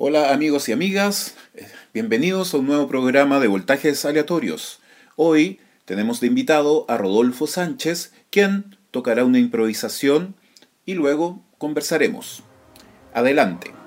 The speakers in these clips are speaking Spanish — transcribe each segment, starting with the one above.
Hola amigos y amigas, bienvenidos a un nuevo programa de voltajes aleatorios. Hoy tenemos de invitado a Rodolfo Sánchez, quien tocará una improvisación y luego conversaremos. Adelante.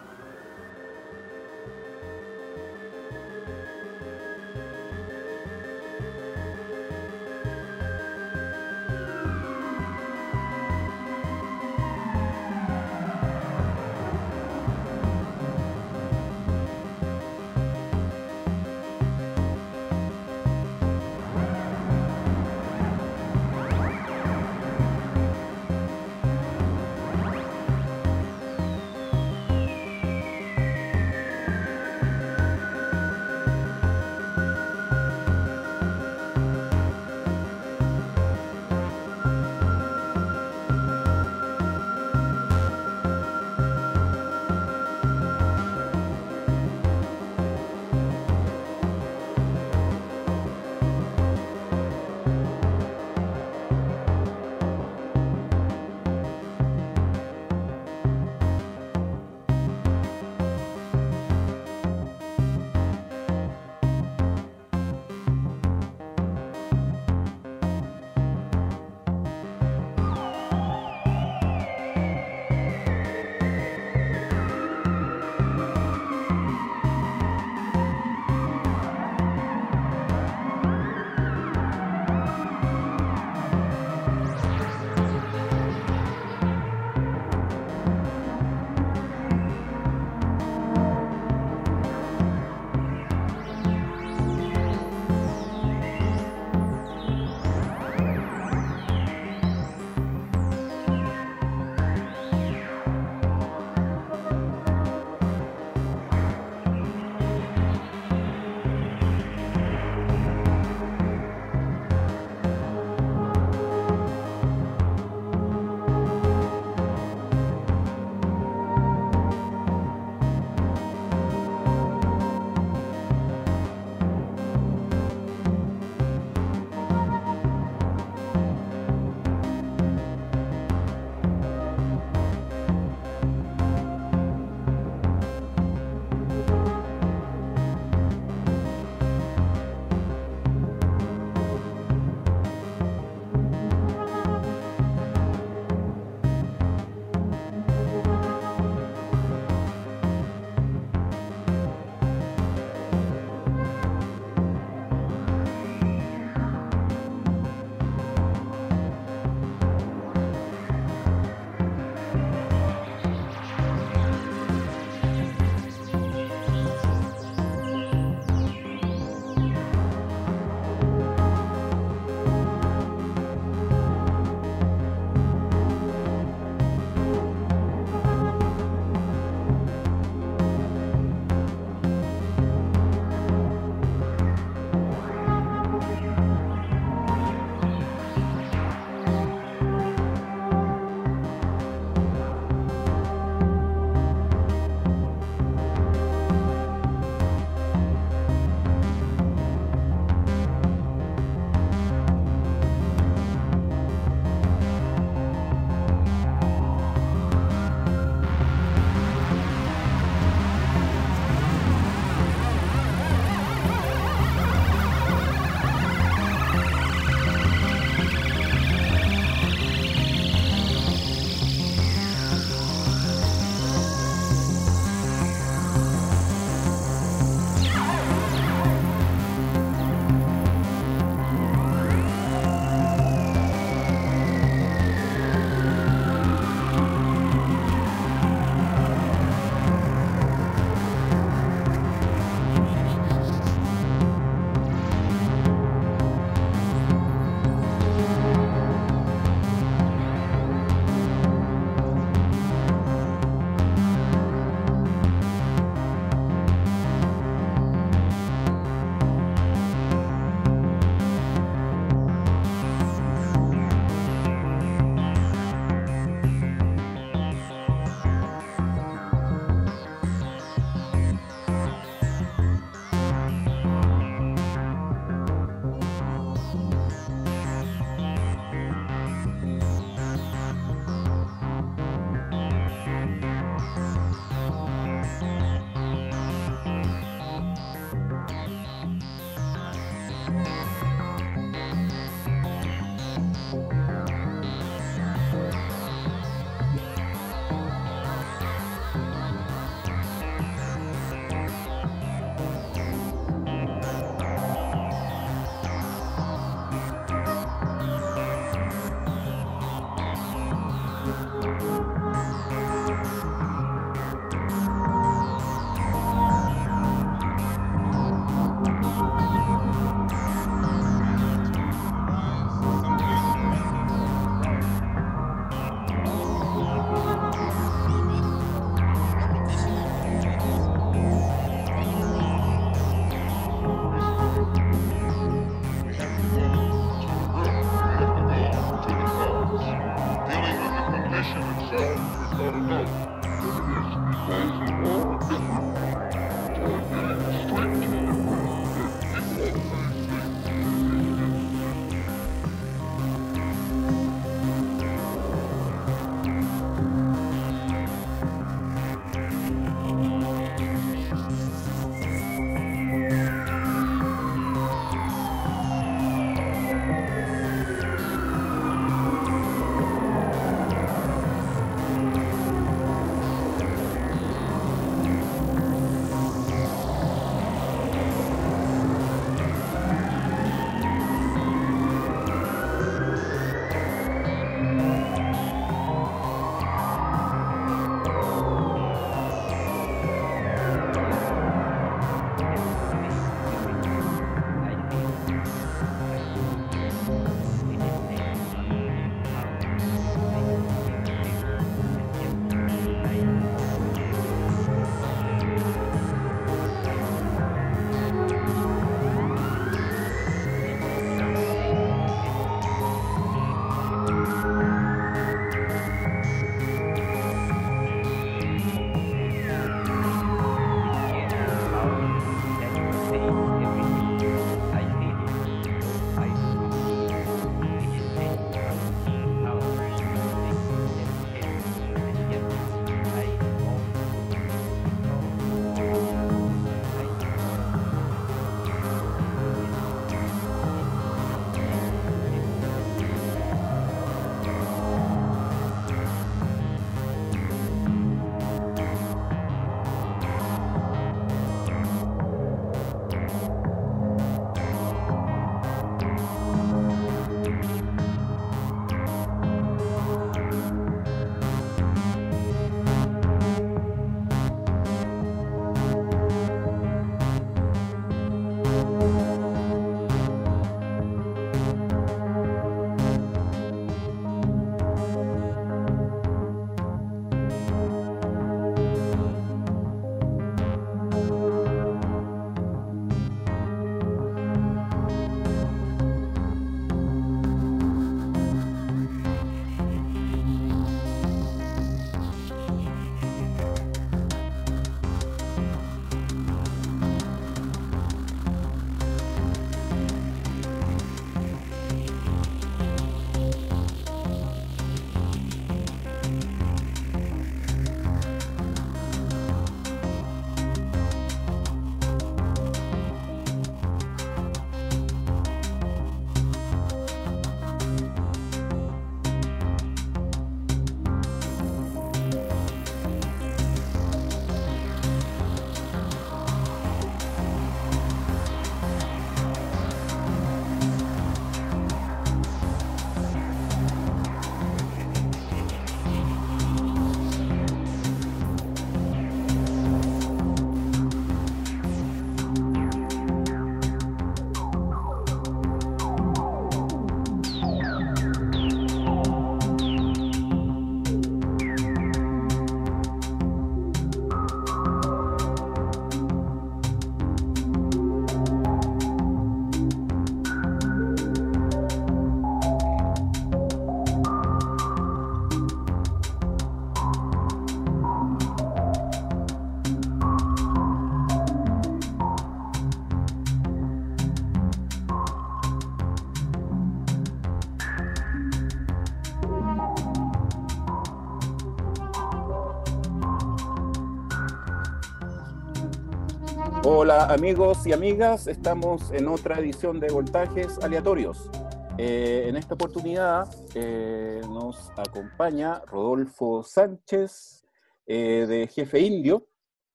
Hola amigos y amigas, estamos en otra edición de Voltajes Aleatorios. Eh, en esta oportunidad eh, nos acompaña Rodolfo Sánchez eh, de Jefe Indio,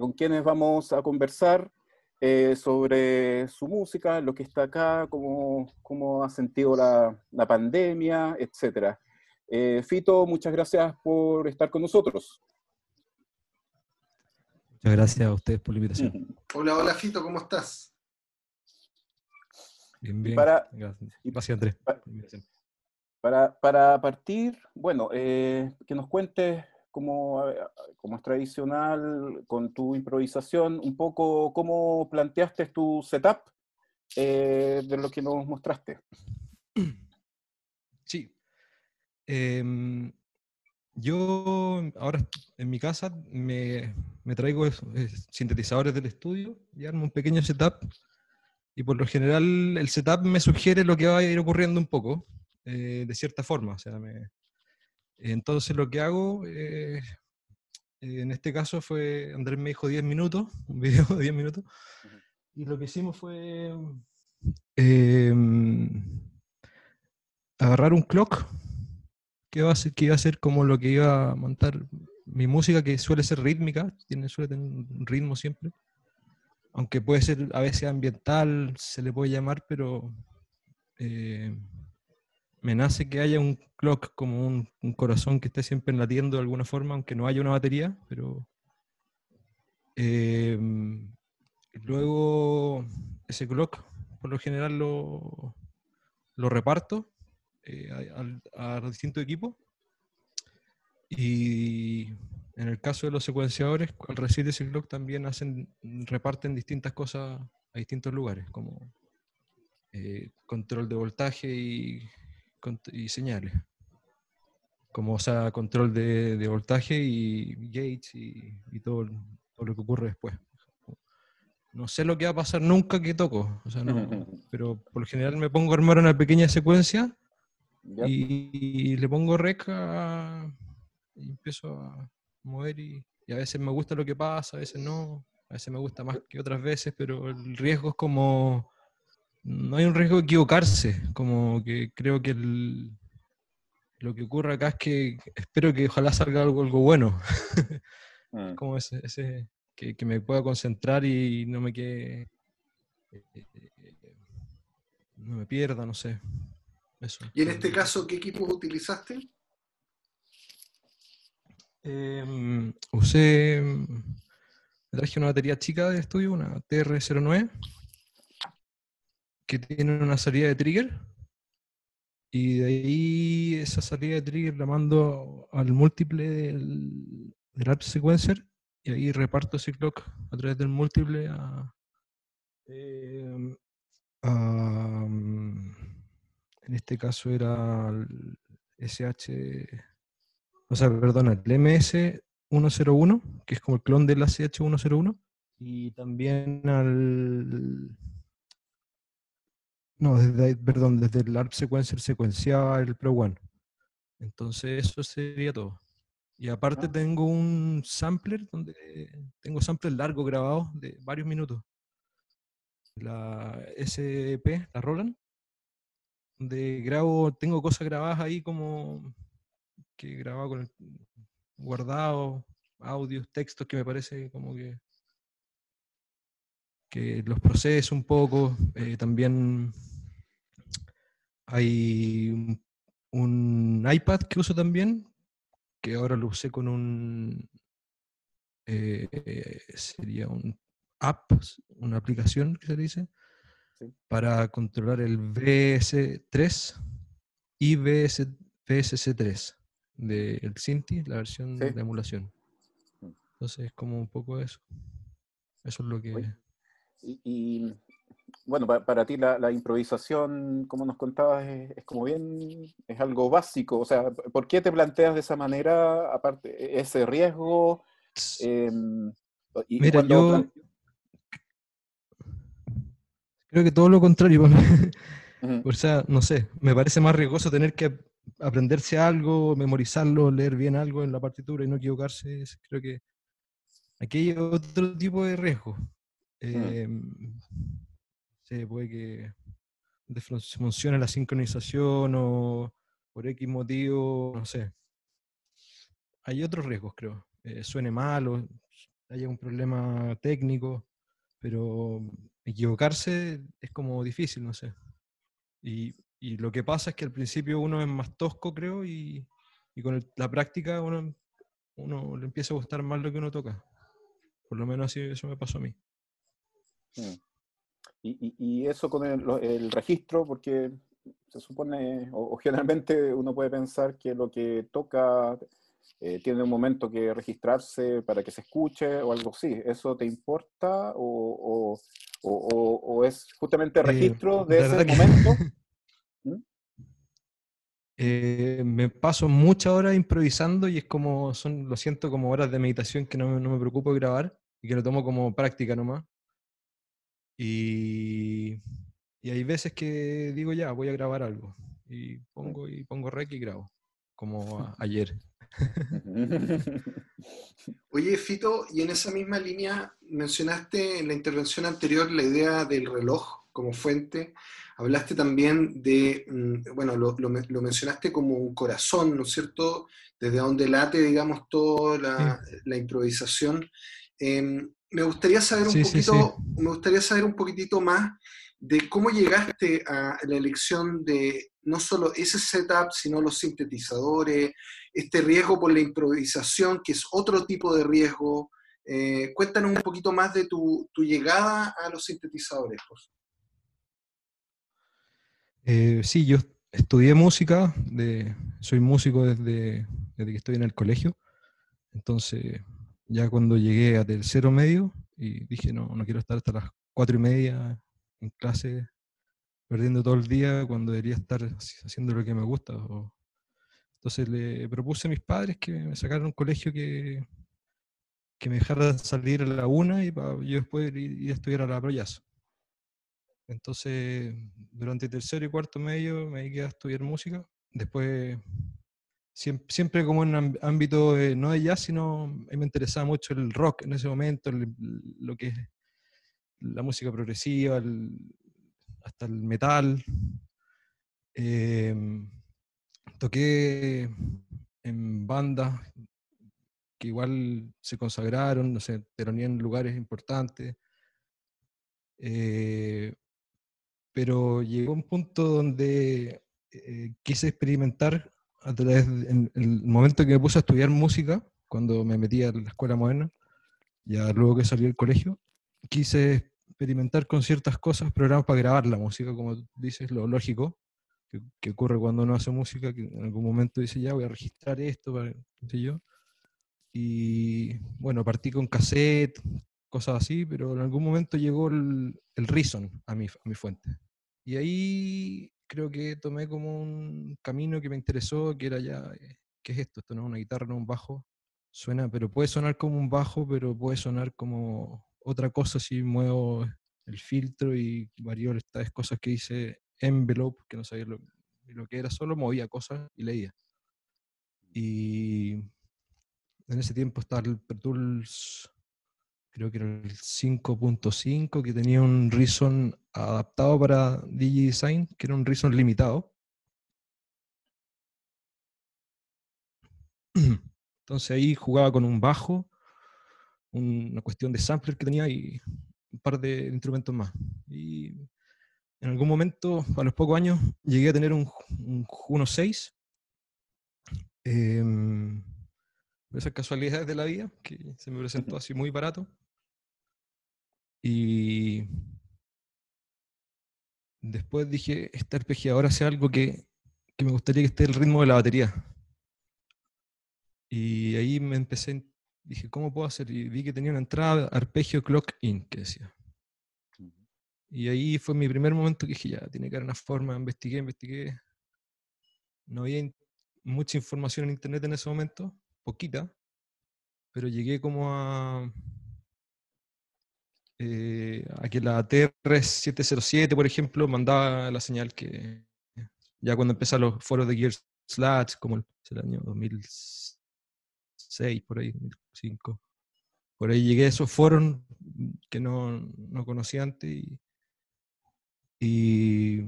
con quienes vamos a conversar sobre su música, lo que está acá, cómo, cómo ha sentido la, la pandemia, etc. Fito, muchas gracias por estar con nosotros. Muchas gracias a ustedes por la invitación. Hola, hola Fito, ¿cómo estás? Bien, bien. Para, gracias, Andrés. Para, para, partir, bueno, eh, que nos cuentes, como, como es tradicional, con tu improvisación, un poco cómo planteaste tu setup eh, de lo que nos mostraste. Sí. Em, yo ahora en mi casa me, traigo sintetizadores del estudio y armo un pequeño setup. Y por lo general el setup me sugiere lo que va a ir ocurriendo un poco, eh, de cierta forma. O sea, entonces lo que hago, eh, en este caso fue, Andrés me dijo 10 minutos, un video de 10 minutos, y lo que hicimos fue em, agarrar un clock que iba, a ser, que iba a ser como lo que iba a montar mi música, que suele ser rítmica, tiene, suele tener un ritmo siempre. Aunque puede ser a veces ambiental, se le puede llamar, pero eh, me nace que haya un clock como un, corazón que esté siempre latiendo de alguna forma, aunque no haya una batería, pero eh, luego ese clock por lo general lo, lo reparto eh, a, distintos equipos. Y en el caso de los secuenciadores, al recibir ese clock también hacen, reparten distintas cosas a distintos lugares, como eh, control de voltaje y, y, señales. Como o sea, control de, de voltaje y gates y, y todo, todo, lo que ocurre después. No sé lo que va a pasar nunca que toco, o sea, no, pero por lo general me pongo a armar una pequeña secuencia y, le pongo rec y empiezo a mover y, a veces me gusta lo que pasa, a veces no, a veces me gusta más que otras veces, pero el riesgo es como, no hay un riesgo de equivocarse, como que creo que lo que ocurre acá es que espero que ojalá salga algo, algo bueno, mm. como ese, ese que, que, me pueda concentrar y no me quede, eh, eh, eh, no me pierda, no sé. ¿Y en este caso qué equipo utilizaste? Em, usé, me traje una batería chica de estudio, una TR09, que tiene una salida de trigger. Y de ahí esa salida de trigger la mando al múltiple del, del sequencer y ahí reparto ese clock a través del múltiple a, a en este caso era el SH, o sea, perdona, el MS101, que es como el clon del ACH101, y también al... No, desde, perdón, desde el ARP sequencer secuenciaba el Pro One. Entonces eso sería todo. Y aparte ah. tengo un sampler donde tengo samples largos grabados de varios minutos. La SP, la Roland, de grabo, tengo cosas grabadas ahí como que grabado con el guardado, audios, textos que me parece como que que los proceso un poco. Eh, también hay un, iPad que uso también, que ahora lo usé con un eh, sería un app, una aplicación que se dice, para controlar el VS3 y VS, VSC3 del Cinti, la versión de emulación. Entonces es como un poco eso. Eso es lo que... Y, bueno, para, ti la, improvisación, como nos contabas, es, como bien, es algo básico. O sea, ¿por qué te planteas de esa manera, aparte, ese riesgo? Em, y Mira, yo, Creo que todo lo contrario. O sea, no sé, me parece más riesgoso tener que aprenderse algo, memorizarlo, leer bien algo en la partitura y no equivocarse. Creo que aquí hay otro tipo de riesgo. Eh, se puede que funcione la sincronización o por X motivo, no sé. Hay otros riesgos, creo. Eh, suene mal o haya un problema técnico, pero equivocarse es como difícil, no sé. Y, y lo que pasa es que al principio uno es más tosco, creo, y, y con la práctica uno, uno le empieza a gustar más lo que uno toca. Por lo menos así eso me pasó a mí. Mm. Y, y, eso con el, el, registro, porque se supone, o, generalmente uno puede pensar que lo que toca eh, tiene un momento que registrarse para que se escuche o algo así. ¿Eso te importa o, o, o es justamente eh, registro de ese momento? ¿Mm? Eh, me paso muchas horas improvisando y es como, son, lo siento como horas de meditación que no, no me preocupo de grabar y que lo tomo como práctica nomás. Y, y, hay veces que digo ya, voy a grabar algo. Y pongo, y pongo rec y grabo, como ayer. Oye, Fito, y en esa misma línea mencionaste en la intervención anterior la idea del reloj como fuente. Hablaste también de, mm, bueno, lo, lo, mencionaste como un corazón, ¿no es cierto? Desde donde late, digamos, toda la, la improvisación. Eh, me gustaría saber un poquito, me gustaría saber un poquitito más de cómo llegaste a la elección de no solo ese setup, sino los sintetizadores, este riesgo por la improvisación, que es otro tipo de riesgo. Eh, cuéntanos un poquito más de tu, tu llegada a los sintetizadores. Por eh, sí, yo estudié música, de, soy músico desde, desde que estoy en el colegio, entonces ya cuando llegué a tercero medio y dije, no, no quiero estar hasta las cuatro y media en clase perdiendo todo el día cuando debería estar haciendo lo que me gusta. Entonces le propuse a mis padres que me sacaran un colegio que, que me dejaran salir a la una y para yo después ir, a estudiar a la Proyazo. Entonces, durante tercero y cuarto medio me dediqué a estudiar música. Después siempre, como en ámbito no de jazz, sino me interesaba mucho el rock en ese momento, lo que es la música progresiva, hasta el metal. Em, toqué en bandas que igual se consagraron, no sé, en lugares importantes. Eh, pero llegó un punto donde eh, quise experimentar a través en el momento que me puse a estudiar música, cuando me metí a la escuela moderna, ya luego que salí del colegio, quise experimentar con ciertas cosas, programas para grabar la música, como dices, lo lógico, que, ocurre cuando uno hace música, que en algún momento dice, ya voy a registrar esto, para, sé yo. Y bueno, partí con cassette, cosas así, pero en algún momento llegó el, el Reason a mi, a mi fuente. Y ahí creo que tomé como un camino que me interesó, que era ya, eh, ¿qué es esto? Esto no es una guitarra, no es un bajo. Suena, pero puede sonar como un bajo, pero puede sonar como otra cosa si muevo el filtro y varió estas cosas que hice envelope, que no sabía lo, lo que era, solo movía cosas y leía. Y en ese tiempo estaba el Pro Tools creo que era el 5.5, que tenía un Reason adaptado para DigiDesign, que era un Reason limitado. Entonces ahí jugaba con un bajo, una cuestión de sampler que tenía y un par de instrumentos más. Y en algún momento, a los pocos años, llegué a tener un, un 1.6. Eh, em, esas casualidades de la vida, que se me presentó así muy barato. Y después dije, este arpegiador hace algo que, que me gustaría que esté el ritmo de la batería. Y ahí me empecé, dije, ¿cómo puedo hacer? Y vi que tenía una entrada arpegio clock in, que decía. Y ahí fue mi primer momento que dije, ya, tiene que haber una forma, investigué, investigué. No había mucha información en internet en ese momento, poquita, pero llegué como a, eh, a que la TR707, por ejemplo, mandaba la señal que ya cuando empezaron los foros de Gear Slash, como el, el año 2006, por ahí, 2005, por ahí llegué a esos foros que no, no conocía antes. Y,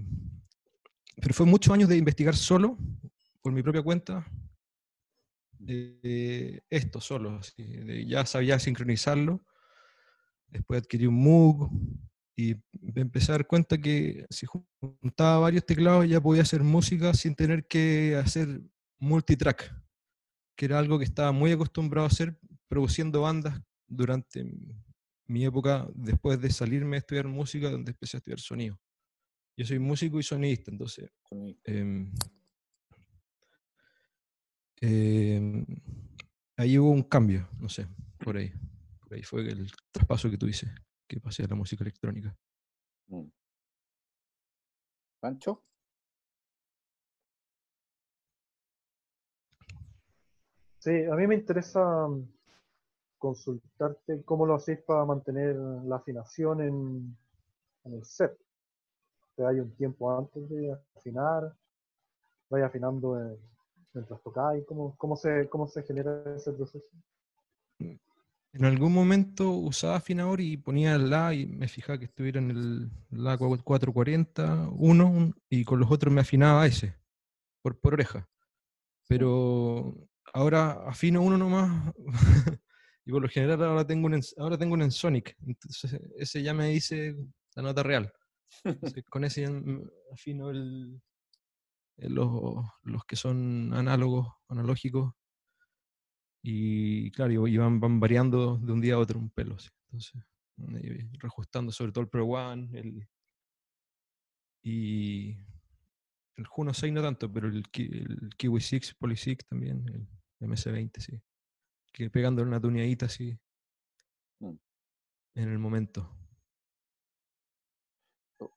pero fue muchos años de investigar solo, por mi propia cuenta, esto solo. ya sabía sincronizarlo. Después adquirí un Moog y empecé a dar cuenta que si juntaba varios teclados ya podía hacer música sin tener que hacer multitrack, que era algo que estaba muy acostumbrado a hacer produciendo bandas durante mi época después de salirme a estudiar música, donde empecé a estudiar sonido. Yo soy músico y sonidista, entonces em, em, ahí hubo un cambio, no sé, por ahí. Por ahí fue el traspaso que tú dices, que pasé a la música electrónica. Mm. ¿Pancho? Sí, a mí me interesa consultarte cómo lo hacéis para mantener la afinación en, el set. Te hay un tiempo antes de afinar, vais afinando mientras tocáis, ¿cómo, cómo, se, ¿cómo se genera ese proceso? En algún momento usaba afinador y ponía el La y me fijaba que estuviera en el La 440, uno, y con los otros me afinaba ese, por, por oreja. Pero ahora afino uno nomás Y por lo general ahora tengo un, ahora tengo un Ensonic, entonces ese ya me dice la nota real. con ese afino el, los, los, que son análogos, analógicos. Y claro, y van, van variando de un día a otro un pelo. Entonces, reajustando sobre todo el Pro One, el, y el Juno 6 no tanto, pero el, el Kiwi 6, Poly 6 también, el MS20, sí que pegándole una tuneadita así mm. en el momento.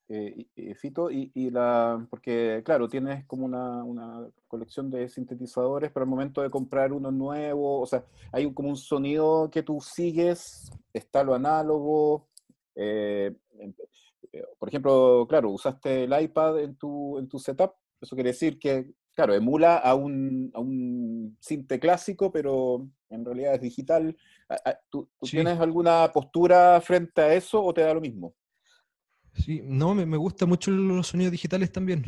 Eh, Fito, y, la, porque claro, tienes como una, colección de sintetizadores, pero al momento de comprar uno nuevo, o sea, hay como un sonido que tú sigues, está lo análogo. Eh, eh, por ejemplo, claro, usaste el iPad en tu, en tu setup, eso quiere decir que claro, emula a un, a un cinte clásico, pero en realidad es digital. ¿Tú, tienes alguna postura frente a eso o te da lo mismo? Sí, no, me, me gustan mucho los sonidos digitales también.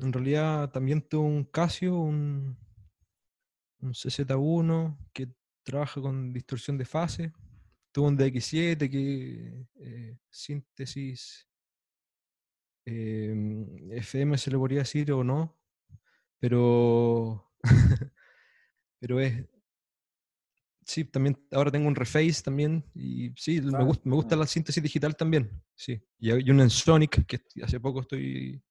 En realidad también tengo un Casio, un, un CZ1 que trabaja con distorsión de fase. Tuve un DX7 que eh, síntesis eh, FM se le podría decir o no, pero, pero es, sí, también ahora tengo un reface también y sí, me, gusta, me gusta la síntesis digital también, sí. Y hay un Sonic que hace poco estoy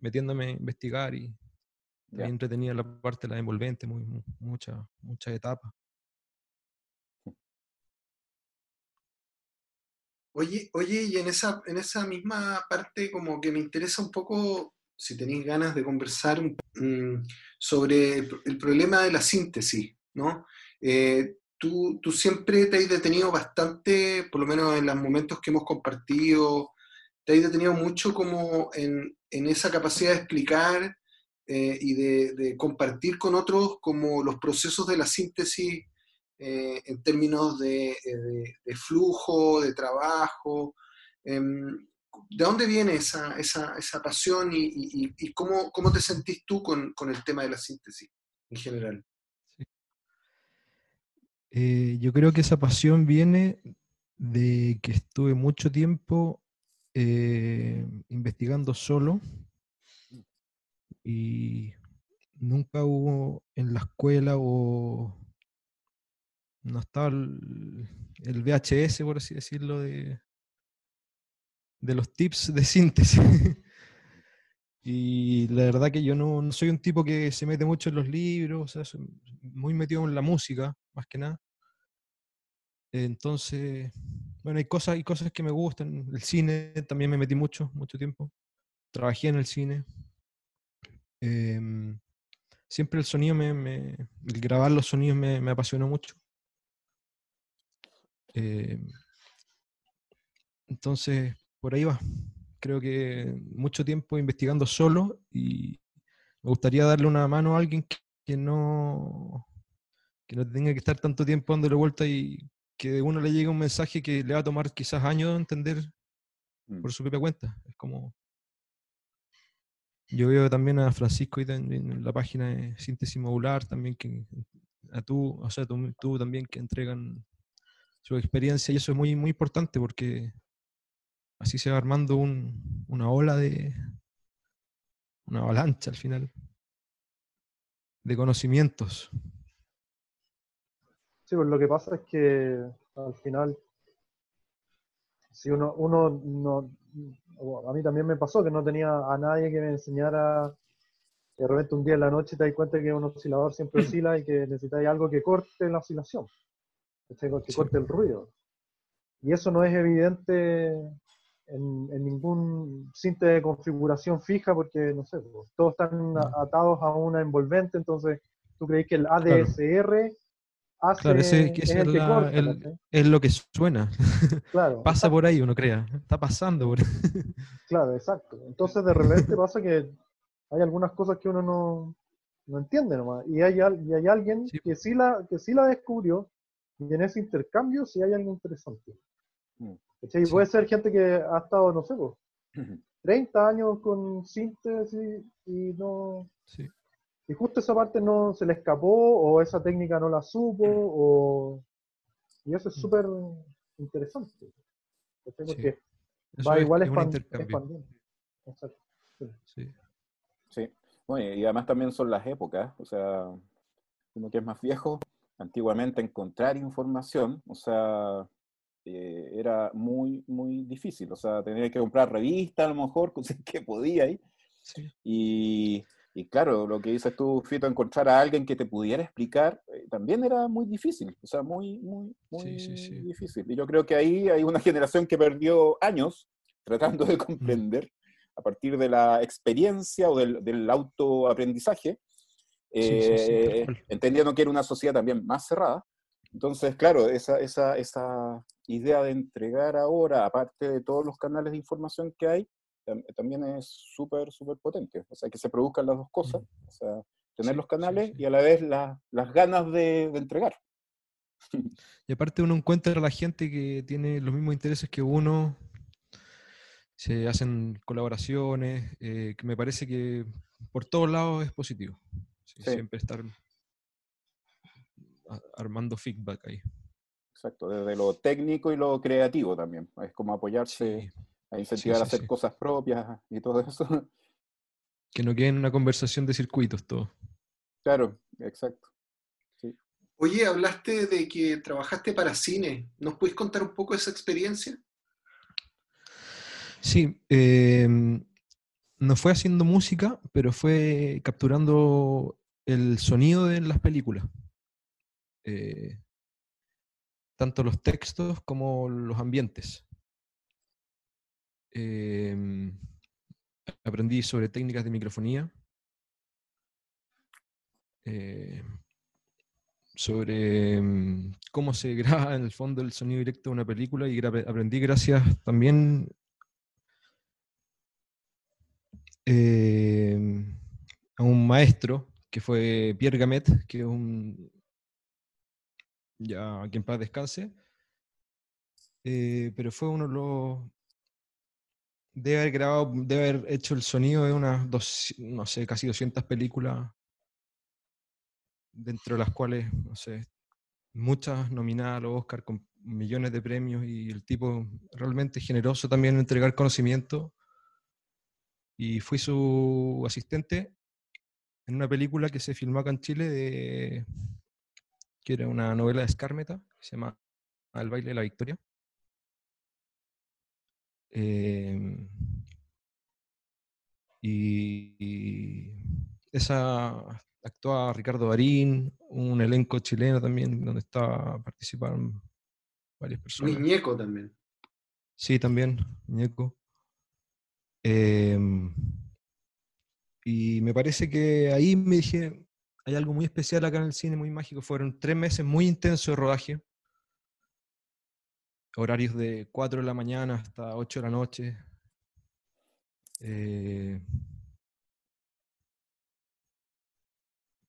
metiéndome a investigar y también entretenida la parte de la envolvente, muy, muchas mucha etapas. Oye, oye, y en esa, en esa misma parte como que me interesa un poco si tenéis ganas de conversar mm, sobre el, problema de la síntesis, ¿no? Eh, tú, tú, siempre te has detenido bastante, por lo menos en los momentos que hemos compartido, te has detenido mucho como en, en esa capacidad de explicar eh, y de, compartir con otros como los procesos de la síntesis eh, en términos de, de, flujo, de trabajo. ¿De dónde viene esa, esa, esa pasión y, y, cómo, cómo, te sentís tú con, con, el tema de la síntesis en general? Eh, yo creo que esa pasión viene de que estuve mucho tiempo eh, investigando solo y nunca hubo en la escuela o no estaba el, el VHS, por así decirlo, de, de los tips de síntesis. y la verdad que yo no, soy un tipo que se mete mucho en los libros, o soy muy metido en la música, más que nada. Entonces, bueno, hay cosas, hay cosas que me gustan. El cine también me metí mucho, mucho tiempo. Trabajé en el cine. Em, siempre el sonido, me, el grabar los sonidos me, me apasionó mucho. Em, entonces, por ahí va. Creo que mucho tiempo investigando solo y me gustaría darle una mano a alguien que, no que no tenga que estar tanto tiempo dándole vuelta y que de uno le llegue un mensaje que le va a tomar quizás años entender Mm. por su propia cuenta. Es como. Yo veo también a Francisco y en la página de síntesis modular también que a tú, o sea, tú, tú también que entregan su experiencia y eso es muy, muy importante porque así se va armando un- una ola de una avalancha al final de conocimientos. Sí, pues lo que pasa es que al final, si uno, uno no, a mí también me pasó que no tenía a nadie que me enseñara, de repente un día en la noche te das cuenta que un oscilador siempre oscila y que necesitáis algo que corte la oscilación, que Sí. corte el ruido. Y eso no es evidente en, en ningún cinte de configuración fija porque, no sé, pues, todos están a- atados a una envolvente, entonces tú crees que el ADSR hace, Claro, ese- que es ese el es que la- corta, el- ¿cachai? Es lo que suena. Claro, Pasa por ahí, uno crea. Está pasando por claro, exacto. Entonces de repente pasa que hay algunas cosas que uno no, no entiende nomás. Y hay, y hay alguien Sí. que, sí la, que sí la descubrió y en ese intercambio sí hay algo interesante. Mm. ¿Cachai? Y Sí. puede ser gente que ha estado, no sé, pues, Ujú. 30 años con síntesis y no... Sí. Y justo esa parte no se le escapó o esa técnica no la supo o... Y eso es súper interesante. ¿cachai? Sí. Porque Eso va es- igual es expandiendo. Exacto. Sí. Sí. Bueno, y además también son las épocas, o sea, uno que es más viejo, antiguamente encontrar información, o sea, eh, era muy, muy difícil, o sea, tenía que comprar revistas a lo mejor, cosas que podía ahí, Sí. y, y claro, lo que dices tú, Fito, encontrar a alguien que te pudiera explicar, eh, también era muy difícil, o sea, muy, muy, muy Sí, sí, difícil. Y yo creo que ahí hay una generación que perdió años tratando de comprender a partir de la experiencia o del, del autoaprendizaje, eh, entendiendo que era una sociedad también más cerrada. Entonces, claro, esa, esa, esa idea de entregar ahora, aparte de todos los canales de información que hay, tam- también es súper, súper potente. O sea, que se produzcan las dos cosas, o sea, tener Sí, los canales sí. y a la vez la- las ganas de, de entregar. Y aparte uno encuentra a la gente que tiene los mismos intereses que uno, se hacen colaboraciones, eh, que me parece que por todos lados es positivo. Siempre estar armando feedback ahí. Exacto, desde lo técnico y lo creativo también. Es como apoyarse, Sí, a incentivar sí, a hacer sí. cosas propias y todo eso. Que no quede en una conversación de circuitos todo. claro, exacto. Oye, hablaste de que trabajaste para cine. ¿Nos puedes contar un poco esa experiencia? Sí, em, no fue haciendo música, pero fue capturando el sonido de las películas. Eh, tanto los textos como los ambientes. Em, aprendí sobre técnicas de microfonía, eh, sobre em, cómo se graba en el fondo el sonido directo de una película y aprendí gracias también eh, a un maestro que fue Pierre Gamet, que es un. Ya que en paz descanse. eh, pero fue uno de los. Debe haber grabado, debe haber hecho el sonido de unas, dos, no sé, casi 200 películas, dentro de las cuales, no sé, muchas nominadas a los Oscar con millones de premios y el tipo realmente generoso también en entregar conocimiento y fui su asistente en una película que se filmó acá en Chile, de, que era una novela de Skármeta, que se llama El baile de la victoria. Eh, y, esa actuaba Ricardo Darín, un elenco chileno también, donde estaba, participaron varias personas. Miñeco también. Sí, también, muñeco. Em, y me parece que ahí me dije, hay algo muy especial acá en el cine, muy mágico. Fueron tres meses muy intensos de rodaje. Horarios de 4 de la mañana hasta 8 de la noche. Eh,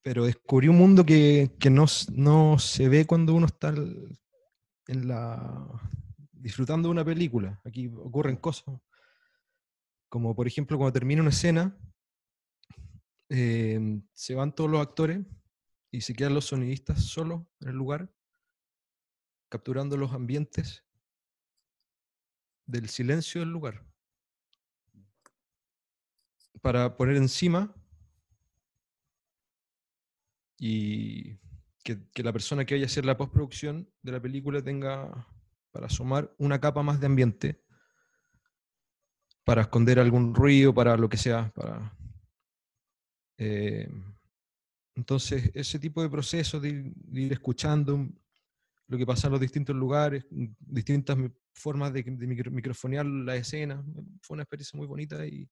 pero descubrí un mundo que, que no, no se ve cuando uno está en la, disfrutando de una película. Aquí ocurren cosas, como por ejemplo cuando termina una escena, eh, se van todos los actores y se quedan los sonidistas solos en el lugar, capturando los ambientes del silencio del lugar. Para poner encima y que, que la persona que vaya a hacer la postproducción de la película tenga para sumar una capa más de ambiente, para esconder algún ruido, para lo que sea. Para, eh, entonces, ese tipo de proceso de, ir escuchando lo que pasa en los distintos lugares, distintas formas de, microfonear la escena, fue una experiencia muy bonita y,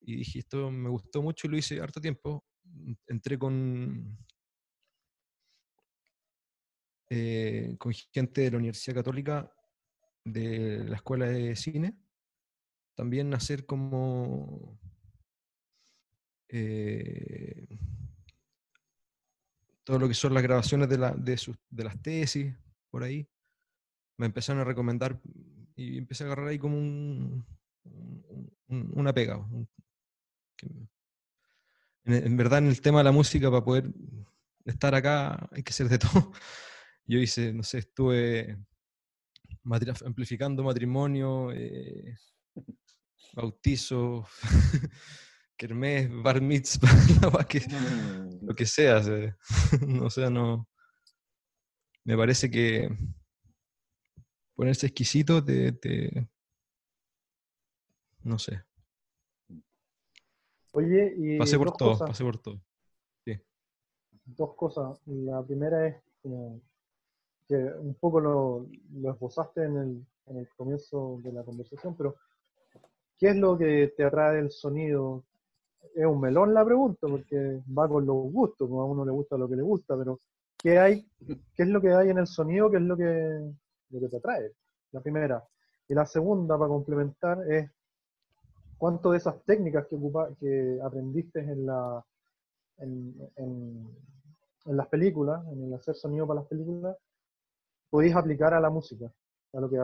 y dije, esto me gustó mucho y lo hice harto tiempo. Entré con, eh, con gente de la Universidad Católica, de la Escuela de Cine, también hacer como eh, todo lo que son las grabaciones de, la, de, de, las tesis, por ahí. Me empezaron a recomendar y empecé a agarrar ahí como un, una pega. en, verdad, en el tema de la música, para poder estar acá, hay que ser de todo. Yo hice, no sé, estuve amplificando matrimonio, eh, kermés, bar mitzvah, lo que sea. O sea, no. Me parece que ponerse exquisito te, no sé. Oye, y. Pasé por todo, pasé por todo. Sí. Dos cosas. La primera es que un poco lo, esbozaste en el, en el comienzo de la conversación, pero ¿qué es lo que te atrae del sonido? Es un melón la pregunta, porque va con los gustos, como a uno le gusta lo que le gusta, pero ¿qué hay? ¿Qué es lo que hay en el sonido? ¿Qué es lo que, lo que te atrae? La primera. Y la segunda, para complementar, es cuánto de esas técnicas que, que aprendiste en, la, en, en, en, las películas, en el hacer sonido para las películas, podéis aplicar a la música, a lo que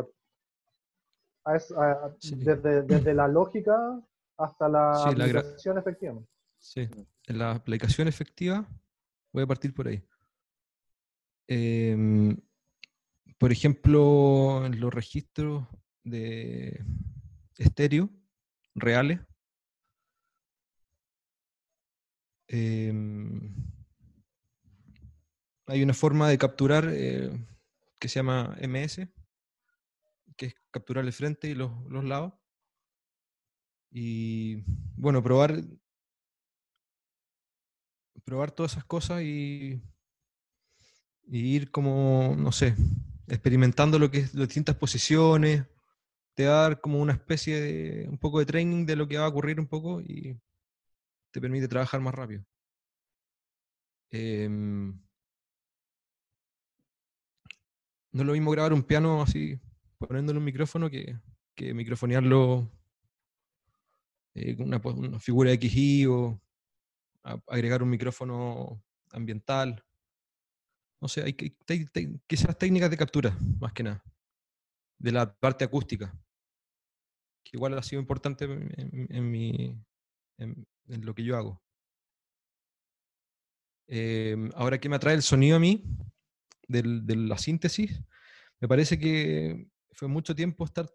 desde, la lógica hasta la aplicación efectiva. Sí, en la aplicación efectiva voy a partir por ahí. Em, por ejemplo, en los registros de estéreo reales, em, hay una forma de capturar eh, que se llama MS, que es capturar el frente y los, lados. Y bueno, probar, probar todas esas cosas y, ir como, no sé, experimentando lo que es las distintas posiciones, te va a dar como una especie de, un poco de training de lo que va a ocurrir un poco y te permite trabajar más rápido. Em, no es lo mismo grabar un piano así, poniéndole un micrófono, que, que microfonearlo eh, con una, figura XY o agregar un micrófono ambiental. No sé, hay, que quizás técnicas de captura, más que nada, de la parte acústica, que igual ha sido importante en, mi, en, lo que yo hago. Em, ahora, ¿qué me atrae el sonido a mí? de la síntesis, me parece que fue mucho tiempo estar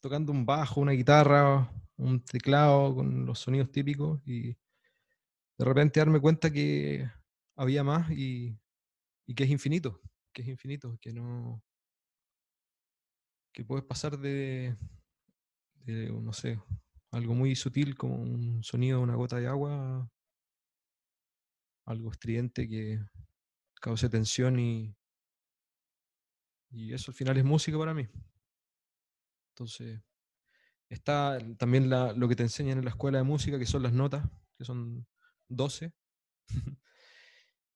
tocando un bajo, una guitarra, un teclado con los sonidos típicos y de repente darme cuenta que había más y, que es infinito, que es infinito, que no que puedes pasar de, de, no sé, algo muy sutil como un sonido de una gota de agua, algo estridente que cause tensión y, y eso al final es música para mí. Entonces, está también lo que te enseñan en la escuela de música, que son las notas, que son 12,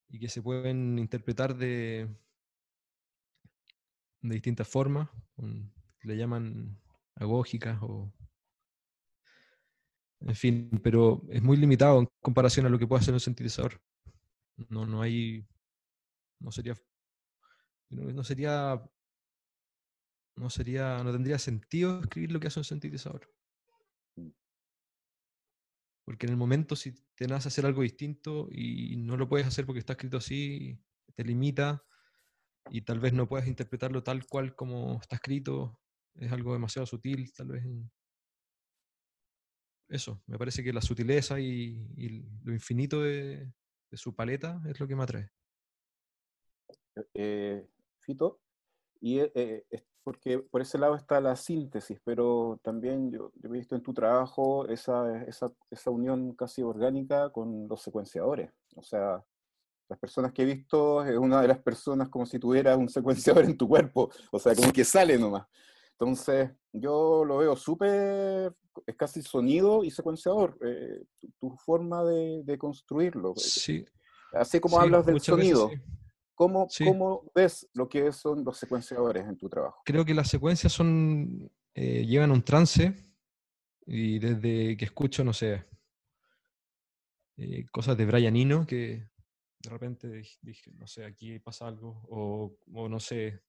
y que se pueden interpretar de, de distintas formas, le llaman agógicas o... En fin, pero es muy limitado en comparación a lo que puede hacer un sintetizador. No, no hay... No sería no sería no sería, no tendría sentido escribir lo que hace un sintetizador. Mm. Porque en el momento si te nace hacer algo distinto y no lo puedes hacer porque está escrito así, te limita y tal vez no puedas interpretarlo tal cual como está escrito, es algo demasiado sutil, tal vez. Eso, me parece que la sutileza y, y lo infinito de, de su paleta es lo que me atrae. eh, Fito, y eh, eh, porque por ese lado está la síntesis, pero también yo, yo he visto en tu trabajo esa, esa, esa unión casi orgánica con los secuenciadores. O sea, las personas que he visto es una de las personas como si tuvieras un secuenciador en tu cuerpo, o sea, como que sale nomás. Entonces, yo lo veo súper, es casi sonido y secuenciador, eh, tu, tu forma de, de construirlo. Sí, Así como sí, hablas del muchas veces sonido, sí. ¿Cómo, Sí. ¿cómo ves lo que son los secuenciadores en tu trabajo? Creo que las secuencias son, eh, llevan un trance y desde que escucho, no sé, eh, cosas de Brian Eno que de repente dij- dije, no sé, aquí pasa algo, o, o no sé,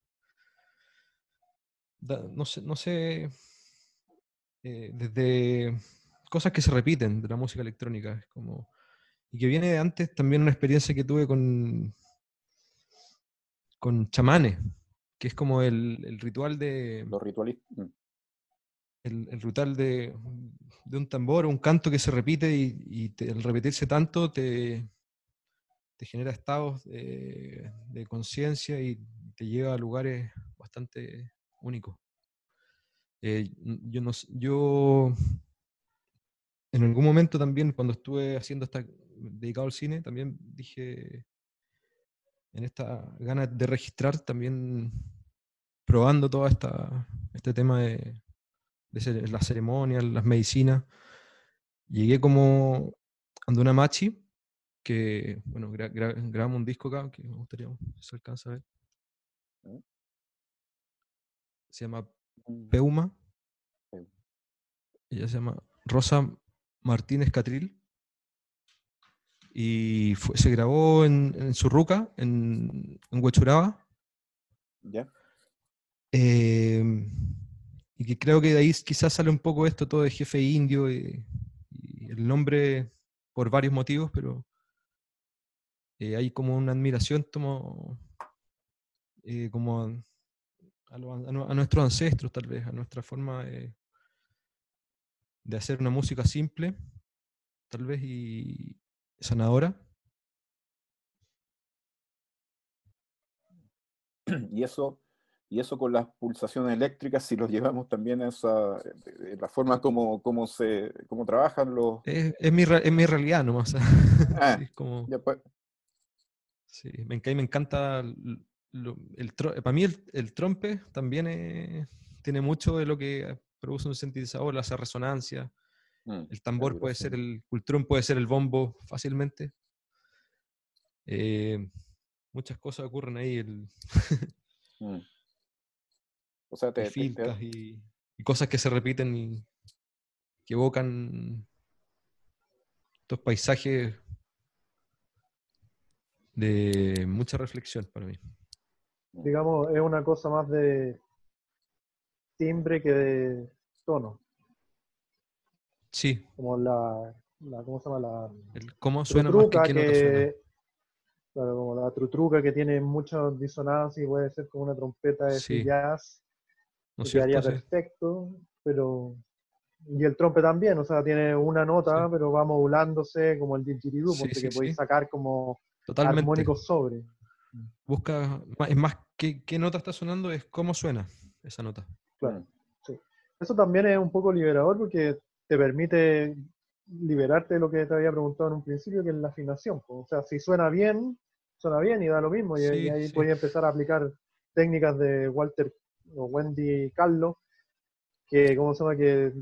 da- no sé, no sé, eh, desde cosas que se repiten de la música electrónica, es como, y que viene de antes también una experiencia que tuve con, con chamanes, que es como el, el ritual de, Los ritualistas. mm, el, el ritual de, de un tambor o un canto que se repite y, y te- al repetirse tanto te, te genera estados de, de conciencia y te lleva a lugares bastante únicos. Eh, yo, no, yo en algún momento también cuando estuve haciendo esta dedicado al cine también dije en esta gana de registrar también probando todo esta, este tema de, las ceremonias, las medicinas. Llegué como Anduna Machi, que, bueno, gra- gra- grabamos un disco acá, que me gustaría si se alcanza a ver. Se llama mm. Peuma. Ella se llama Rosa Martínez Catril. Y fue- se grabó en, en Surruca, en, en Huechuraba. ¿Ya? Eh, y que creo que de ahí quizás sale un poco esto todo de jefe indio y, y el nombre por varios motivos, pero eh, hay como una admiración como, eh, como a, a nuestros ancestros tal vez, a nuestra forma de, de hacer una música simple, tal vez, y sanadora. Y eso, y eso con las pulsaciones eléctricas, si los llevamos también a esa, de la forma como, como, se, como trabajan los... Es, es mi, es mi realidad nomás. Ah, sí, como, ya, pues, Sí, me, me encanta. lo- el, para mí el, el trompe también eh, tiene mucho de lo que produce un sintetizador, hace resonancia. Mm, El tambor puede ser el cultrón, puede ser el bombo fácilmente. Eh, muchas cosas ocurren ahí, el, mm. O sea, y te, filtras y, y cosas que se repiten y que evocan estos paisajes de mucha reflexión para mí. Digamos, es una cosa más de timbre que de tono. Sí, Como la, la ¿cómo se llama? La el cómo suena más que suena. claro, como la trutruca que tiene muchas disonancias y puede ser como una trompeta de Sí. jazz, ¿No que quedaría? Sí. perfecto, pero y el trompe también, o sea, tiene una nota, Sí. pero va modulándose como el didgeridoo, Sí, porque sí, que podéis sí. sacar como Totalmente. armónicos sobre. Busca, es más, ¿qué, qué nota está sonando? Es cómo suena esa nota. Claro. mm, Eso también es un poco liberador porque te permite liberarte de lo que te había preguntado en un principio, que es la afinación. O sea, si suena bien, suena bien y da lo mismo. Y, Sí, y ahí sí. puedes empezar a aplicar técnicas de Walter o Wendy Carlos, que, ¿cómo se llama? Que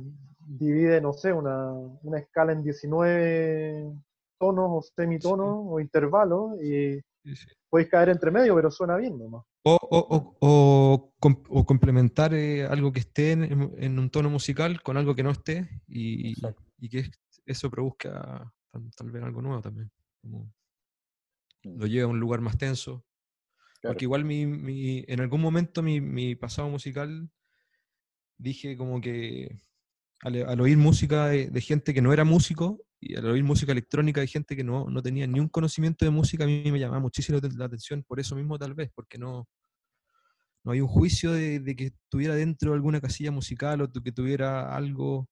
divide, no sé, una, una escala en 19 tonos o semitonos o intervalos y puedes caer entre medio, pero suena bien nomás. O, o- o- o com- o complementar eh, algo que esté en, en un tono musical con algo que no esté y, y que eso produzca tal, tal vez algo nuevo también. como lo lleva a un lugar más tenso. Porque igual mi, en algún momento mi, pasado musical dije como que al, oír música de, gente que no era músico y al oír música electrónica de gente que no, no tenía ni un conocimiento de música, a mí me llamaba muchísimo la atención, por eso mismo tal vez, porque no, no hay un juicio de, que estuviera dentro de alguna casilla musical o que tuviera algo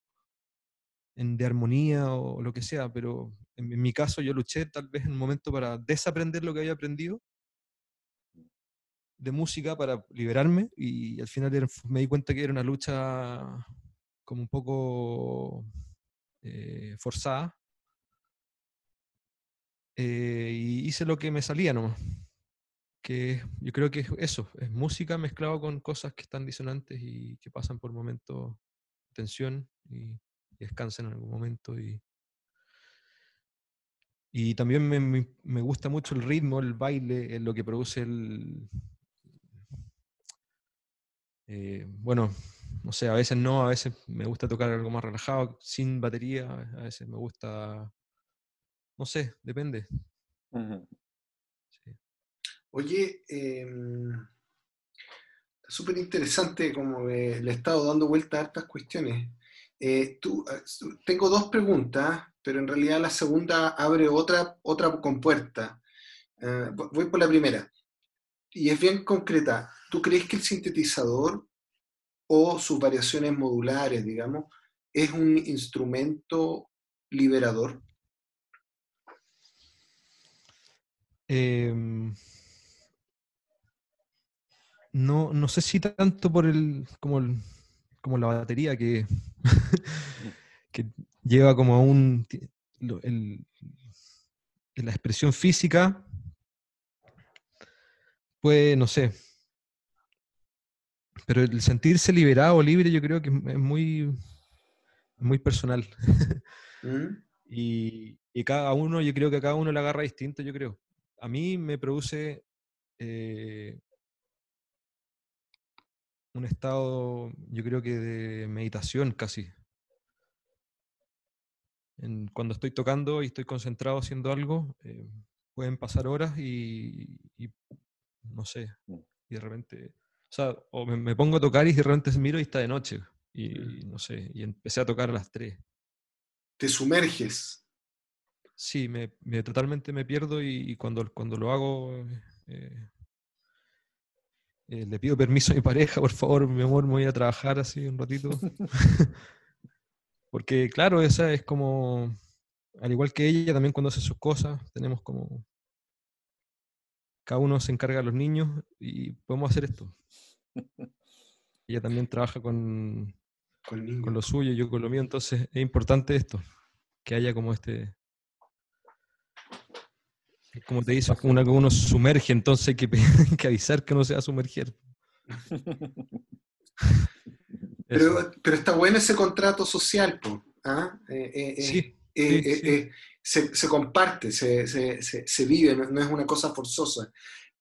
en, de armonía o lo que sea, pero en, mi caso yo luché tal vez en un momento para desaprender lo que había aprendido de música para liberarme y al final me di cuenta que era una lucha como un poco eh, forzada eh, y hice lo que me salía nomás que yo creo que es eso, es música mezclado con cosas que están disonantes y que pasan por momentos tensión y, descansan en algún momento. Y, y también me, me, gusta mucho el ritmo, el baile, lo que produce el... Eh, bueno, no sé, a veces no, a veces me gusta tocar algo más relajado, sin batería, a veces me gusta, no sé, depende. Oye, eh, súper interesante como le he estado dando vuelta a estas cuestiones. Eh, tú, ah, tengo dos preguntas, pero en realidad la segunda abre otra, otra compuerta. Eh, voy por la primera. Y es bien concreta. ¿Tú crees que el sintetizador o sus variaciones modulares, digamos, es un instrumento liberador? Eh, no, no sé si tanto por el como, como la batería que, que lleva como a un el, la expresión física pues no sé pero el sentirse liberado libre yo creo que es muy muy personal ¿Mm? y, y, cada uno yo creo que a cada uno le agarra distinto yo creo a mí me produce eh, un estado, yo creo que de meditación casi. cuando estoy tocando y estoy concentrado haciendo algo, eh, pueden pasar horas y, no sé, mm. y de repente, sea, o me, pongo a tocar y de repente miro y está de noche, y, no sé, y empecé a tocar a las 3. ¿Te sumerges? Sí, me, totalmente me pierdo y, cuando, cuando lo hago eh, eh, le pido permiso a mi pareja, por favor, mi amor, me voy a trabajar así un ratito. Porque claro, esa es como, al igual que ella, también cuando hace sus cosas, tenemos como, cada uno se encarga de los niños y podemos hacer esto. Ella también trabaja con, con, con lo suyo, yo con lo mío, entonces es importante esto, que haya como este, como te dices, una que uno sumerge, entonces hay que, que avisar que no se va a sumergir. pero, pero, está bueno ese contrato social, sí, se, comparte, se, se, vive, no, es una cosa forzosa.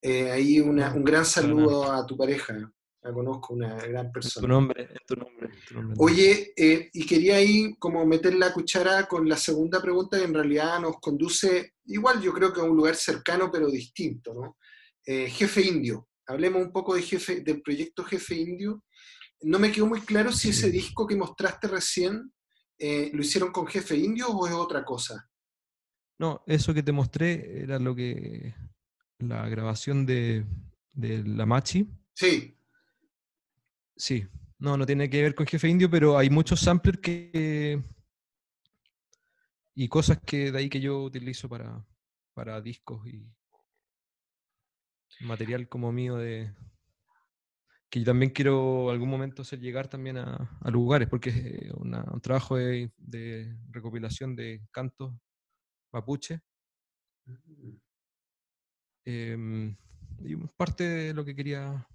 Eh, ahí una, un gran saludo a tu pareja la conozco, una gran persona. tu nombre, tu nombre. Oye, eh, y quería ahí como meter la cuchara con la segunda pregunta que en realidad nos conduce, igual yo creo que a un lugar cercano pero distinto, ¿no? Eh, jefe Indio, hablemos un poco de jefe, del proyecto Jefe Indio. No me quedó muy claro si ese disco que mostraste recién eh, lo hicieron con Jefe Indio o es otra cosa. No, eso que te mostré era lo que, la grabación de, de La Machi. Sí. Sí, no, no tiene que ver con Jefe Indio, pero hay muchos samplers que y cosas que de ahí que yo utilizo para, para discos y material como mío de que yo también quiero algún momento hacer llegar también a, lugares, porque es un trabajo de, recopilación de cantos mapuche. Em, y parte de lo que quería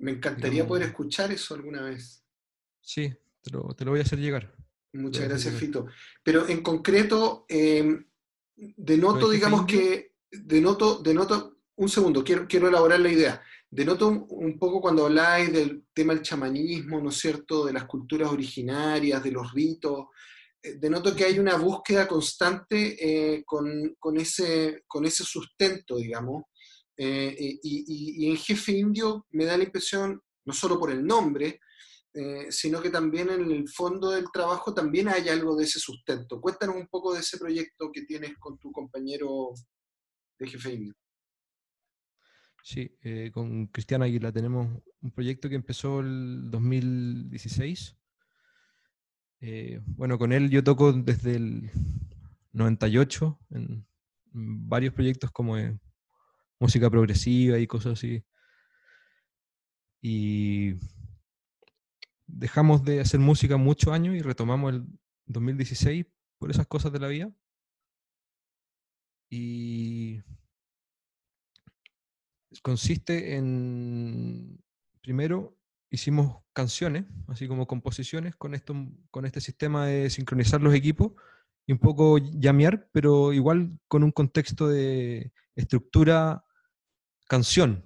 me encantaría poder escuchar eso alguna vez. Sí, te lo, voy a hacer llegar. Muchas gracias, Fito. Pero en concreto, em, denoto, digamos que, denoto, denoto, un segundo, quiero, quiero elaborar la idea. Denoto un, poco cuando habláis del tema del chamanismo, ¿no es cierto?, de las culturas originarias, de los ritos. Eh, denoto que hay una búsqueda constante eh, con, ese, con ese sustento, digamos, Eh, y, en Jefe Indio me da la impresión, no solo por el nombre, eh, sino que también en el fondo del trabajo también hay algo de ese sustento. Cuéntanos un poco de ese proyecto que tienes con tu compañero de Jefe Indio. Sí, eh, con Cristian Aguila tenemos un proyecto que empezó el 2016. Eh, bueno, con él yo toco desde el 98 en, varios proyectos como música progresiva y cosas así. Y dejamos de hacer música muchos años y retomamos el 2016 por esas cosas de la vida. Y consiste en, primero, hicimos canciones, así como composiciones, con, esto, con este sistema de sincronizar los equipos y un poco llamear, pero igual con un contexto de estructura canción.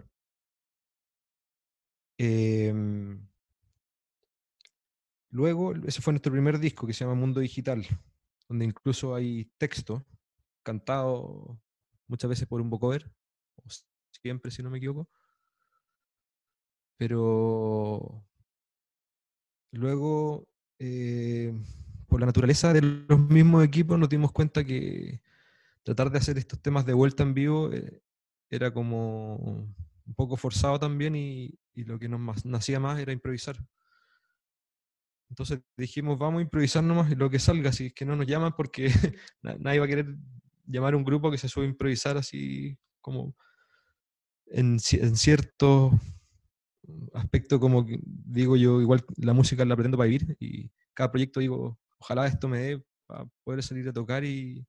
Em, luego, ese fue nuestro primer disco que se llama Mundo Digital, donde incluso hay texto cantado muchas veces por un vocoder, siempre si no me equivoco. Pero luego, eh, por la naturaleza de los mismos equipos, nos dimos cuenta que tratar de hacer estos temas de vuelta en vivo eh, era como un poco forzado también y, lo que nos nacía más era improvisar. Entonces dijimos, vamos a improvisar nomás lo que salga, si es que no nos llaman porque nadie va a querer llamar a un grupo que se sube a improvisar así como en, en cierto aspecto como digo yo, igual la música la pretendo para vivir y cada proyecto digo, ojalá esto me dé para poder salir a tocar y...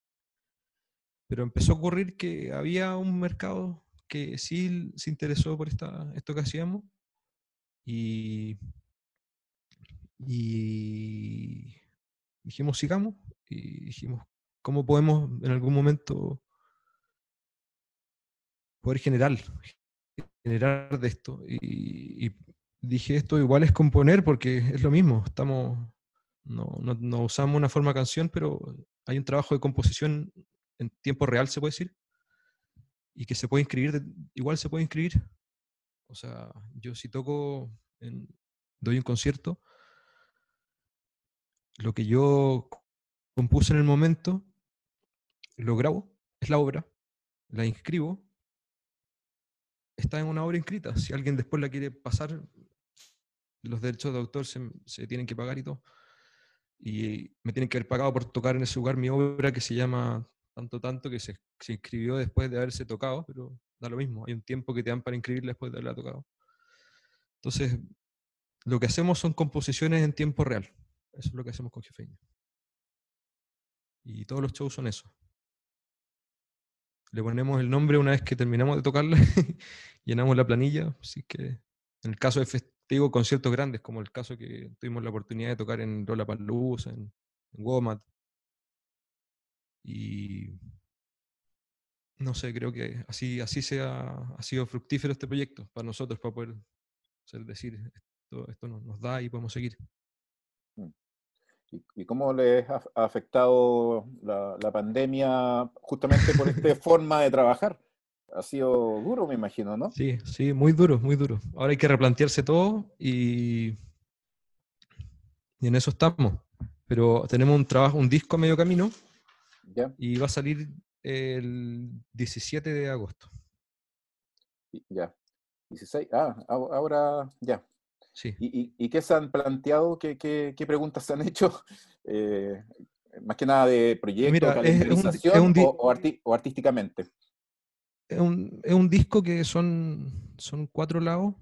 Pero empezó a ocurrir que había un mercado que sí se interesó por esta, esto que hacíamos y, y dijimos sigamos y dijimos cómo podemos en algún momento poder generar, generar de esto. Y, dije, esto igual es componer porque es lo mismo, estamos, no, no, usamos una forma canción, pero hay un trabajo de composición en tiempo real, se puede decir, y que se puede inscribir, igual se puede inscribir. O sea, yo si toco, doy un concierto, lo que yo compuse en el momento, lo grabo, es la obra, la inscribo está en una obra inscrita. Si alguien después la quiere pasar, los derechos de autor se, tienen que pagar y todo. Y me tienen que haber pagado por tocar en ese lugar mi obra que se llama tanto tanto que se, se inscribió después de haberse tocado, pero da lo mismo. Hay un tiempo que te dan para inscribirla después de haberla tocado. Entonces, lo que hacemos son composiciones en tiempo real. Eso es lo que hacemos con Jefeño. Y todos los shows son eso le ponemos el nombre una vez que terminamos de tocarla, llenamos la planilla, así que en el caso de festivo, conciertos grandes, como el caso que tuvimos la oportunidad de tocar en Lollapalooza, en, en Womat, y no sé, creo que así, así sea, ha sido fructífero este proyecto para nosotros, para poder decir, esto, esto nos da y podemos seguir. ¿Y, cómo les ha, afectado la, pandemia justamente por esta forma de trabajar? Ha sido duro, me imagino, ¿no? Sí, sí, muy duro, muy duro. Ahora hay que replantearse todo y, y en eso estamos. Pero tenemos un trabajo, un disco a medio camino y va a salir el 17 de agosto. Ya. 16, ah, ahora ya. ¿Y, qué se han planteado? ¿Qué, preguntas se han hecho? Eh, más que nada de proyecto, o, artísticamente. Es un, disco que son, son cuatro lados.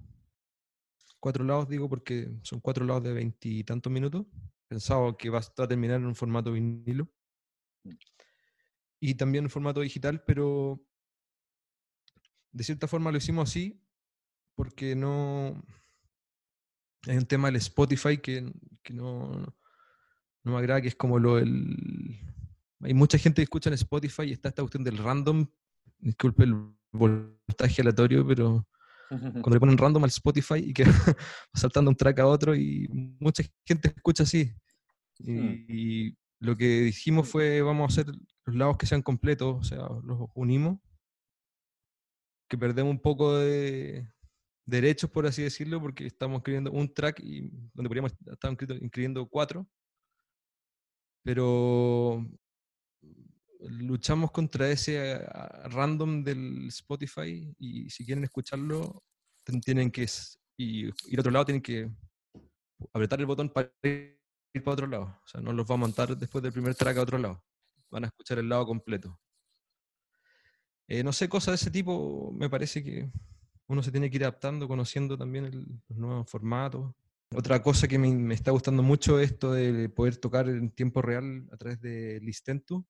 Cuatro lados digo porque son cuatro lados de veintitantos minutos. Pensaba que va a terminar en un formato vinilo. Y también en formato digital, pero de cierta forma lo hicimos así porque no, hay un tema del Spotify que, no, no, me agrada, que es como lo del... Hay mucha gente que escucha en Spotify y está esta cuestión del random, disculpe el voltaje aleatorio, pero cuando le ponen random al Spotify y que va saltando un track a otro y mucha gente escucha así. Y, y, lo que dijimos fue, vamos a hacer los lados que sean completos, o sea, los unimos que perdemos un poco de derechos, por así decirlo, porque estamos escribiendo un track y donde podríamos estar inscribiendo cuatro. Pero luchamos contra ese ah, random del Spotify y si quieren escucharlo, tienen que ir a otro lado, tienen que apretar el botón para ir para otro lado. O sea, no los va a montar después del primer track a otro lado. Van a escuchar el lado completo. Eh, no sé, cosas de ese tipo, me parece que uno se tiene que ir adaptando, conociendo también los nuevos formatos. Otra cosa que me, me, está gustando mucho es esto de poder tocar en tiempo real a través de Listentu.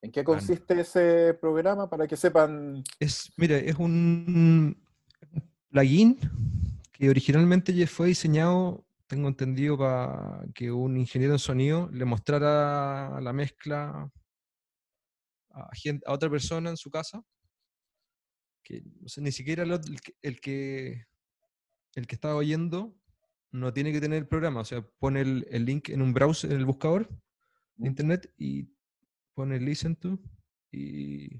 ¿En qué consiste ese programa para que sepan? Es, mire, es un plugin que originalmente fue diseñado, tengo entendido, para que un ingeniero en sonido le mostrara la mezcla a, a otra persona en su casa, que ni siquiera el, el, que, el que estaba oyendo no tiene que tener el programa, o sea, pone el, el link en un browser, en el buscador de internet y pone listen to y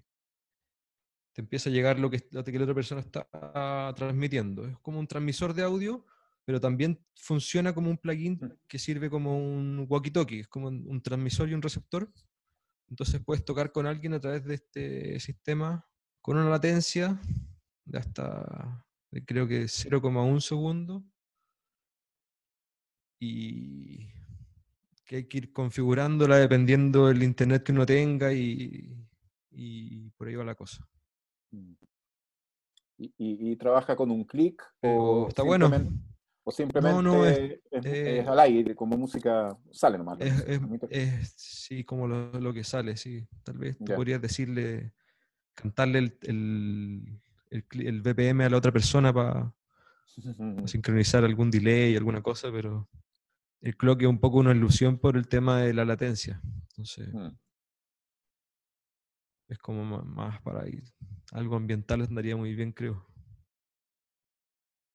te empieza a llegar lo que, lo que la otra persona está transmitiendo. Es como un transmisor de audio, pero también funciona como un plugin que sirve como un walkie-talkie, es como un, transmisor y un receptor. Entonces puedes tocar con alguien a través de este sistema con una latencia de hasta, creo que 0,1 segundo. Y que hay que ir configurándola dependiendo del internet que uno tenga y, y por ahí va la cosa. Mm. ¿Y, trabaja con un clic? O está bueno. O simplemente es, eh, al aire, como música sale nomás. Es, sí, como lo, que sale, sí. Tal vez tú podrías decirle, cantarle el, el, el, BPM a la otra persona para sincronizar algún delay, alguna cosa, pero el clock es un poco una ilusión por el tema de la latencia. Entonces, mm. es como más para ir. Algo ambiental andaría muy bien, creo.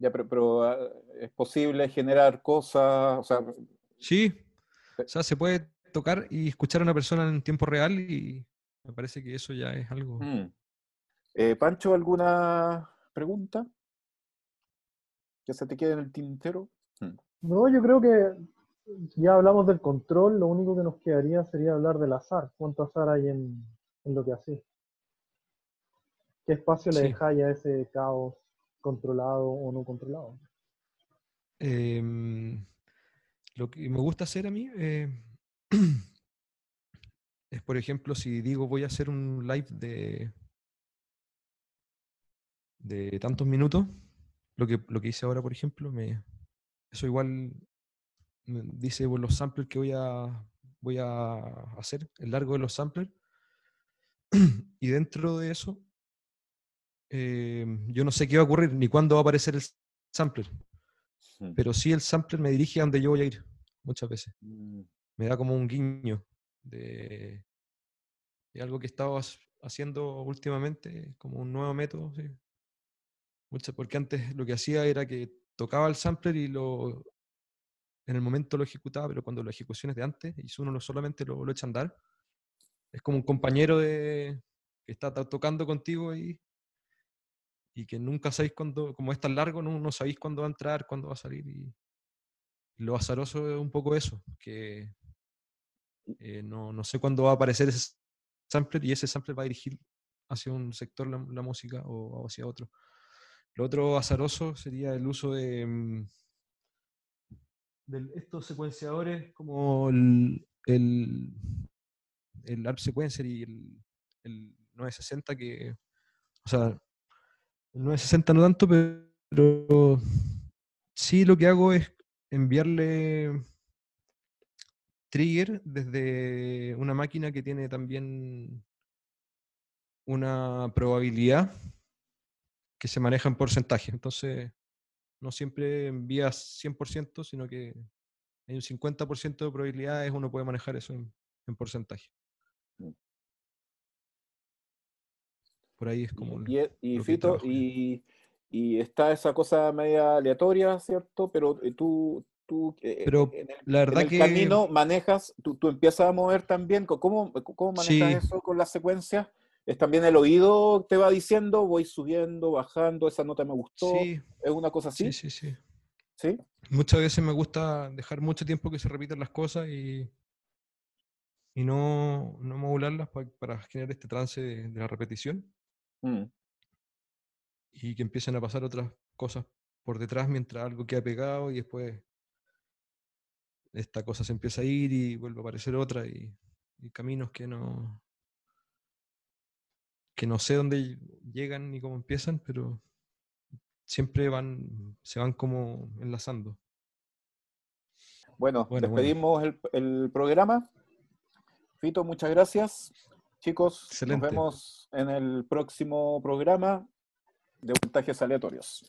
Ya, pero, ah, es posible generar cosas, o sea... Sí, o sea, se puede tocar y escuchar a una persona en tiempo real y me parece que eso ya es algo... Mm. Eh, Pancho, ¿alguna pregunta? ¿Que se te quede en el tintero? Mm. No, yo creo que ya hablamos del control, lo único que nos quedaría sería hablar del azar. ¿Cuánto azar hay en, lo que hace? ¿Qué espacio le dejáis a ese caos controlado o no controlado? Em, lo que me gusta hacer a mí eh, es, por ejemplo, si digo voy a hacer un live de, de tantos minutos, lo que, lo que hice ahora, por ejemplo, me, eso igual dice los samplers que voy a, voy a hacer, el largo de los samplers. y dentro de eso, eh, yo no sé qué va a ocurrir ni cuándo va a aparecer el sampler. Pero sí el sampler me dirige a donde yo voy a ir, muchas veces. Mm. Me da como un guiño de, algo que he estado haciendo últimamente, como un nuevo método. porque antes lo que hacía era que tocaba el sampler y lo en el momento lo ejecutaba, pero cuando la ejecución es de antes y uno solamente lo, lo echa a andar, es como un compañero de, que está tocando contigo y, y que nunca sabéis cuándo, como es tan largo, no, no sabéis cuándo va a entrar, cuándo va a salir. Y, lo azaroso es un poco eso, que eh, no, no, sé cuándo va a aparecer ese sampler y ese sampler va a dirigir hacia un sector la, música o hacia otro. Lo otro azaroso sería el uso de, mm, estos secuenciadores como el, el, el ARP Sequencer y el, el 960 que, o sea, el 960 no tanto, pero sí lo que hago es enviarle trigger desde una máquina que tiene también una probabilidad que se maneja en porcentaje. Entonces, no siempre envías 100%, sino que hay un 50% de probabilidades, uno puede manejar eso en, porcentaje. Por ahí es como... Y, y, Fito, y, está esa cosa media aleatoria, ¿cierto? Pero eh, tú, tú eh, Pero en el, la verdad que... camino manejas, tú, tú, empiezas a mover también, ¿cómo, cómo manejas eso con las secuencias? es también el oído te va diciendo, voy subiendo, bajando, esa nota me gustó. Sí, ¿Es una cosa así? sí, sí, sí. ¿Sí? Muchas veces me gusta dejar mucho tiempo que se repitan las cosas y, y no, no modularlas pa- para generar este trance de, de la repetición Mm. y que empiecen a pasar otras cosas por detrás mientras algo queda pegado y después esta cosa se empieza a ir y vuelve a aparecer otra y, y caminos que no que no sé dónde llegan ni cómo empiezan, pero siempre van, se van como enlazando. Bueno, Bueno, bueno. despedimos El, el programa. Fito, muchas gracias. Chicos, Excelente. nos vemos en el próximo programa de voltajes aleatorios.